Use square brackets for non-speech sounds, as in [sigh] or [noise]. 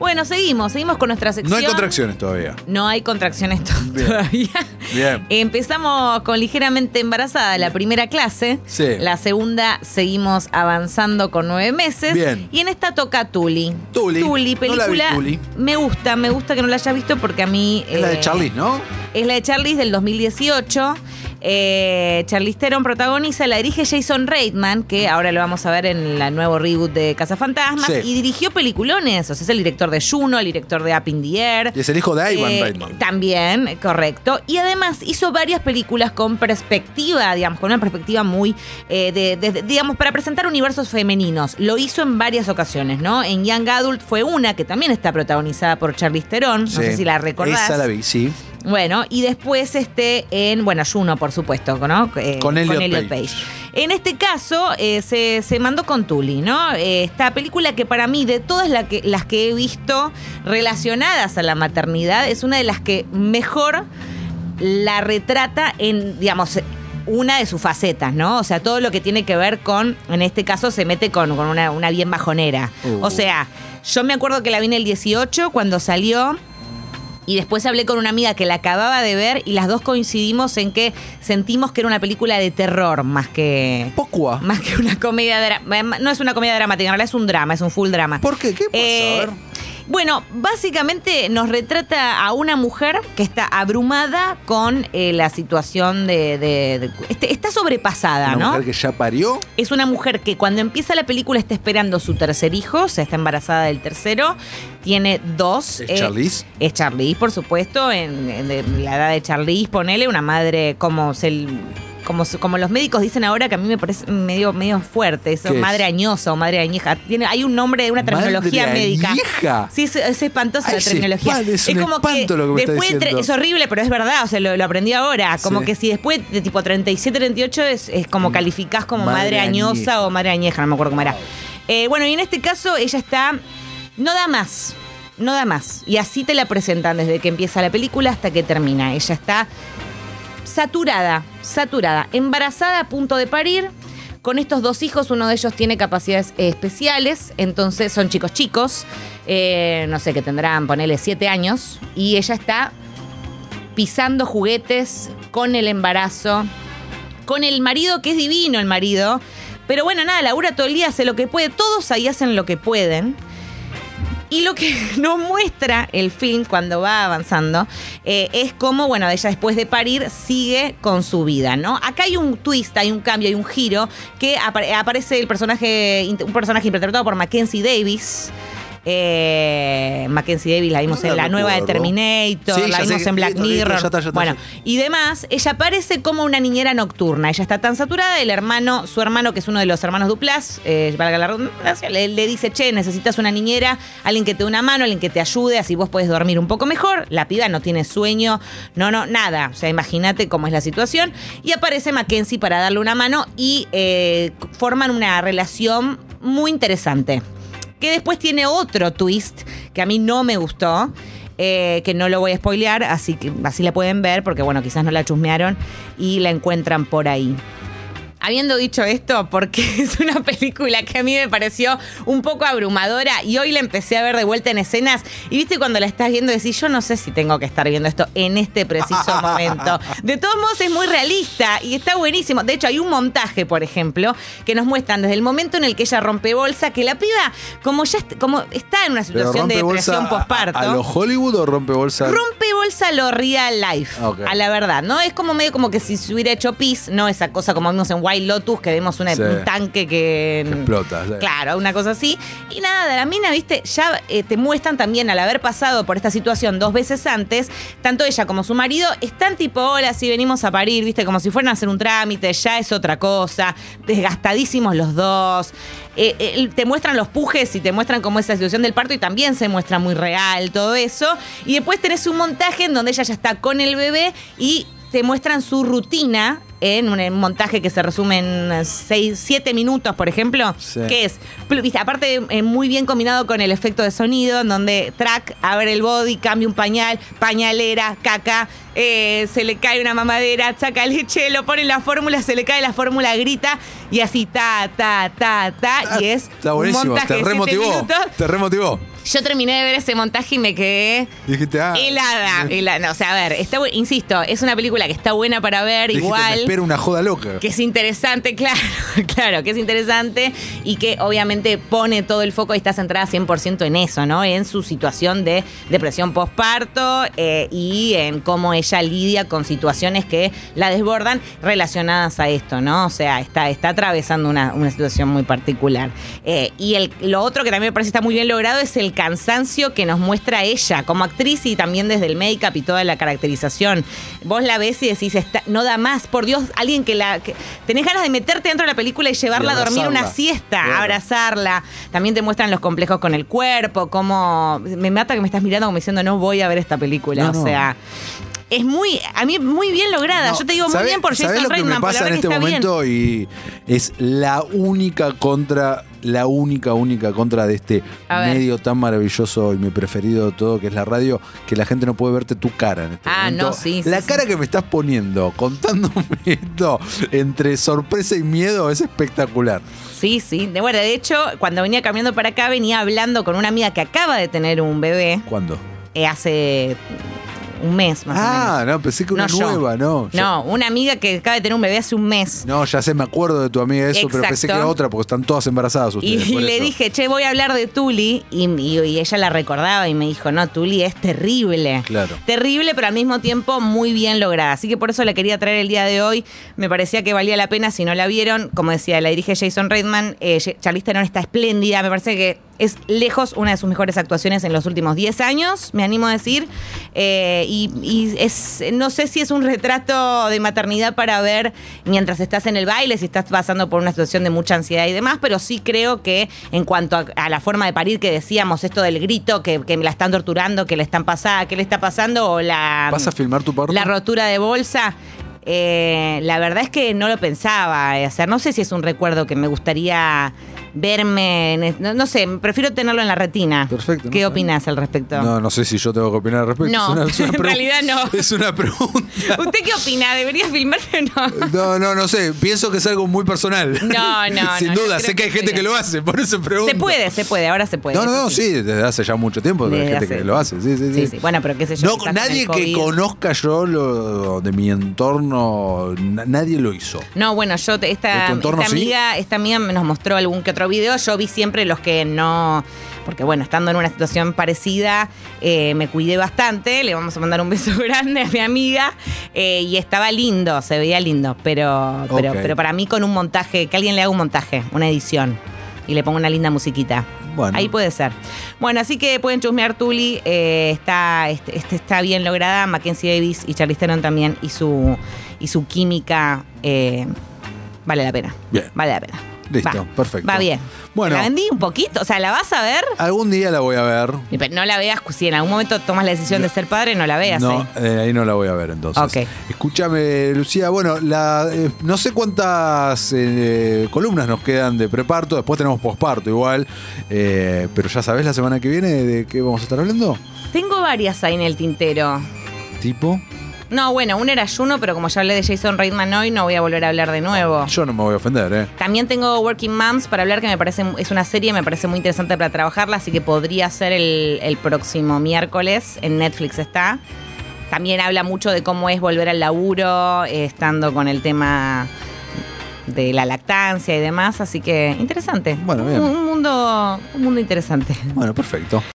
Bueno, seguimos, seguimos con nuestra sección. No hay contracciones todavía. No hay contracciones to- Bien. todavía. Bien. Empezamos con ligeramente embarazada la primera clase. Sí. La segunda seguimos avanzando con nueve meses. Bien. Y en esta toca Tuli. Tuli. Tuli, No la vi, película. Tuli. Me gusta, me gusta que no la hayas visto porque a mí. Es la eh, de Charlie, ¿no? Es la de Charlize del 2018. Eh, Charlize Theron protagoniza, la dirige Jason Reitman, que ahora lo vamos a ver en el nuevo reboot de Cazafantasmas, Sí. y dirigió peliculones. O sea, es el director de Juno, el director de Up in the Air. Y es el hijo de Ivan Eh, Reitman. También, correcto. Y además hizo varias películas con perspectiva, digamos, con una perspectiva muy, eh, de, de- digamos, para presentar universos femeninos. Lo hizo en varias ocasiones, ¿no? En Young Adult fue una que también está protagonizada por Charlize Theron. No sé si la recordás. Esa la vi, sí. Bueno, y después este en, bueno, Juno, por supuesto, ¿no? Eh, Con Elliot Page. En este caso, eh, se, se mandó con Tully, ¿no? Eh, esta película que para mí, de todas la que- las que he visto relacionadas a la maternidad, es una de las que mejor la retrata en, digamos, una de sus facetas, ¿no? O sea, todo lo que tiene que ver con, en este caso, se mete con, con una, una bien bajonera. Uh. O sea, yo me acuerdo que la vi en el 18 cuando salió. Y después hablé con una amiga que la acababa de ver y las dos coincidimos en que sentimos que era una película de terror más que Pocua. más que una comedia dramática. No es una comedia dramática, en realidad es un drama, es un full drama. ¿Por qué? ¿Qué pasa? Eh, a ver. Bueno, básicamente nos retrata a una mujer que está abrumada con eh, la situación de... de- de- este- está sobrepasada, Una ¿no? mujer que ya parió. Es una mujer que cuando empieza la película está esperando su tercer hijo, o sea, está embarazada del tercero, tiene dos. ¿Es eh, Charlize? Es Charlize, por supuesto, en, la edad de Charlize, ponele una madre como se como, como los médicos dicen ahora, que a mí me parece medio, medio fuerte, eso, madre añosa o madre añeja. Tiene, hay un nombre de una terminología Madre médica. añeja. Sí, es, es espantosa Ay, la terminología. espan- es un lo que después es horrible, pero es verdad, o sea, lo, lo aprendí ahora. Como Sí. que si después de tipo 37, 38 es, es como calificás como madre, Madre añosa añeja. o madre añeja, no me acuerdo cómo era. Eh, bueno, y en este caso ella está. No da más. No da más. Y así te la presentan desde que empieza la película hasta que termina. Ella está saturada, saturada, embarazada a punto de parir. Con estos dos hijos, uno de ellos tiene capacidades especiales, entonces son chicos chicos, eh, no sé, que tendrán, ponele, siete años, y ella está pisando juguetes con el embarazo, con el marido, que es divino el marido, pero bueno, nada, Laura todo el día hace lo que puede, todos ahí hacen lo que pueden. Y lo que [laughs] no muestra el film cuando va avanzando eh, es cómo, bueno, ella después de parir sigue con su vida, ¿no? Acá hay un twist, hay un cambio, hay un giro que apare- aparece el personaje, un personaje interpretado por Mackenzie Davis. Eh, Mackenzie Davis la vimos No en la nueva de. Terminator, Sí, la sé vimos en Black Mirror. ya está, ya está, bueno, y demás, ella aparece como una niñera nocturna. Ella está tan saturada, el hermano, su hermano, que es uno de los hermanos Duplas, eh, valga la redundancia, le, le dice, che, necesitas una niñera, alguien que te dé una mano, alguien que te ayude, así vos puedes dormir un poco mejor. La piba no tiene sueño, no, no, nada. O sea, imagínate cómo es la situación. Y aparece Mackenzie para darle una mano y eh, forman una relación muy interesante que después tiene otro twist que a mí no me gustó. eh, que no lo voy a spoilear, así que así la pueden ver, porque bueno, quizás no la chusmearon y la encuentran por ahí. Habiendo dicho esto, porque [laughs] es una película que a mí me pareció un poco abrumadora y hoy la empecé a ver de vuelta en escenas y viste cuando la estás viendo decís, yo no sé si tengo que estar viendo esto en este preciso [laughs] momento. De todos modos es muy realista y está buenísimo. De hecho hay un montaje, por ejemplo, que nos muestran desde el momento en el que ella rompe bolsa, que la piba, como ya est- como está en una ¿Pero situación de depresión a- posparto. ¿A, a lo Hollywood o rompe bolsa? Rompe bolsa a lo real life, Ok. a la verdad, ¿no? Es como medio como que si se hubiera hecho pis, no esa cosa como vimos en Wild Lotus, que vemos una- Sí. un tanque que... Que explota, sí. Claro, una cosa así. Y nada, la mina, viste, ya eh, te muestran también al haber pasado por esta situación dos veces antes, tanto ella como su marido están tipo, hola, si venimos a parir, viste, como si fueran a hacer un trámite, ya es otra cosa, desgastadísimos los dos. Eh, eh, te muestran los pujes y te muestran cómo es la situación del parto y también se muestra muy real todo eso. Y después tenés un montaje en donde ella ya está con el bebé y te muestran su rutina en un montaje que se resume en 6, 7 minutos, por ejemplo, Sí. que es, viste, aparte eh, muy bien combinado con el efecto de sonido, en donde track abre el body, cambia un pañal, pañalera, caca, eh, se le cae una mamadera, saca leche, lo pone en la fórmula, se le cae la fórmula, grita y así ta, ta, ta, ta, y es Está un buenísimo, montaje te remotivó. Te remotivó. Yo terminé de ver ese montaje y me quedé Dijiste, ah. helada. helada. No, o sea, a ver, está, bu- insisto, es una película que está buena para ver, dijiste, igual. Me espera una joda loca. Que es interesante, [laughs] claro, claro, que es interesante y que obviamente pone todo el foco y está centrada 100% en eso, ¿no? En su situación de depresión postparto eh, y en cómo ella lidia con situaciones que la desbordan relacionadas a esto, ¿no? O sea, está, está atravesando una, una situación muy particular. Eh, y el, lo otro que también me parece está muy bien logrado es el cansancio que nos muestra ella como actriz y también desde el make-up y toda la caracterización. Vos la ves y decís, está, no da más, por Dios, alguien que la... que- tenés ganas de meterte dentro de la película y llevarla Y a dormir una siesta, Claro. abrazarla. También te muestran los complejos con el cuerpo, cómo... Me mata que me estás mirando como diciendo, no voy a ver esta película. No, o no. Es muy, a mí muy bien lograda. No, Yo te digo muy ¿sabés- bien por Jason lo que Reitman, me pasa en este bien. momento y es la única contra, la única, única contra de este medio tan maravilloso y mi preferido de todo, que es la radio, que la gente no puede verte tu cara en este Ah, momento. no, sí, La sí. cara que me estás poniendo, contándome [laughs] esto, entre sorpresa y miedo, es espectacular. Sí, sí. De, bueno, de hecho, cuando venía caminando para acá, venía hablando con una amiga que acaba de tener un bebé ¿Cuándo? eh, hace un mes más o menos. Ah, no, pensé que una No, yo. nueva, no. Yo- No, una amiga que acaba de tener un bebé hace un mes. No, ya sé, me acuerdo de tu amiga eso, pero pensé que Exacto. era otra porque están todas embarazadas Y, ustedes. y por le eso. dije, che, voy a hablar de Tuli. Y, y- y ella la recordaba y me dijo, no, Tuli es terrible. Claro. Terrible, pero al mismo tiempo muy bien lograda. Así que por eso la quería traer el día de hoy. Me parecía que valía la pena si no la vieron. Como decía, la dirige Jason Reitman. Eh, Charlize Theron está espléndida. Me parece que es lejos una de sus mejores actuaciones en los últimos 10 años, me animo a decir. Eh, y y es, no sé si es un retrato de maternidad para ver mientras estás en el baile, si estás pasando por una situación de mucha ansiedad y demás, pero sí creo que en cuanto a, a la forma de parir que decíamos, esto del grito, que, que me la están torturando, que le están pasando, que le está pasando, o la, ¿Vas a filmar tu parto? la rotura de bolsa. eh, la verdad es que no lo pensaba. eh, O sea, no sé si es un recuerdo que me gustaría verme. en es- no, no sé, prefiero tenerlo en la retina. Perfecto, no ¿Qué sé. opinas al respecto? No, no sé si yo tengo que opinar al respecto. No, Es una- es una [laughs] en realidad no. [laughs] Es una pregunta. ¿Usted qué opina? ¿Debería filmarme o no? [laughs] No, no, no sé. Pienso que es algo muy personal. No, no, Sin no, duda, sé que hay que gente que lo hace, por eso pregunto. Se puede, se puede, ahora se puede. No, no, no, sí, desde hace ya mucho tiempo hay Desde gente hace- que lo hace. Sí, sí, sí. Bueno, pero qué sé yo. No, con nadie que conozca yo lo de mi entorno, na- nadie lo hizo. No, bueno, yo te- ¿De esta, entorno esta amiga, esta amiga nos mostró algún que otro video. Yo vi siempre los que no, porque bueno, estando en una situación parecida, eh, me cuidé bastante. Le vamos a mandar un beso [laughs] grande a mi amiga eh, y estaba lindo, se veía lindo, pero, pero, pero para mí con un montaje, que alguien le haga un montaje, una edición y le ponga una linda musiquita. Bueno. Ahí puede ser. Bueno, así que pueden chusmear Tuli. eh, está, este, este está bien lograda. Mackenzie Davis y Charlize Theron también. Y su, y su química eh, vale la pena. Bien. Vale la pena. Listo, Va, perfecto. Va bien. Bueno. La vendí un poquito. O sea, ¿la vas a ver? Algún día la voy a ver. Pero No la veas. Si en algún momento tomas la decisión de ser padre, no la veas. No, ahí. eh, ahí no la voy a ver entonces. Ok. Escúchame, Lucía. Bueno, la, eh, no sé cuántas eh, columnas nos quedan de preparto. Después tenemos posparto igual. eh, pero ya sabes la semana que viene de qué vamos a estar hablando. Tengo varias ahí en el tintero. Tipo, No, bueno, una era Juno, pero como ya hablé de Jason Reitman hoy, no voy a volver a hablar de nuevo. yo no me voy a ofender, ¿eh? También tengo Working Moms para hablar, que me parece es una serie, me parece muy interesante para trabajarla, así que podría ser el, el próximo miércoles. En Netflix está. También habla mucho de cómo es volver al laburo, eh, estando con el tema de la lactancia y demás, así que interesante. Bueno, bien. Un, un mundo, un mundo interesante. Bueno, perfecto.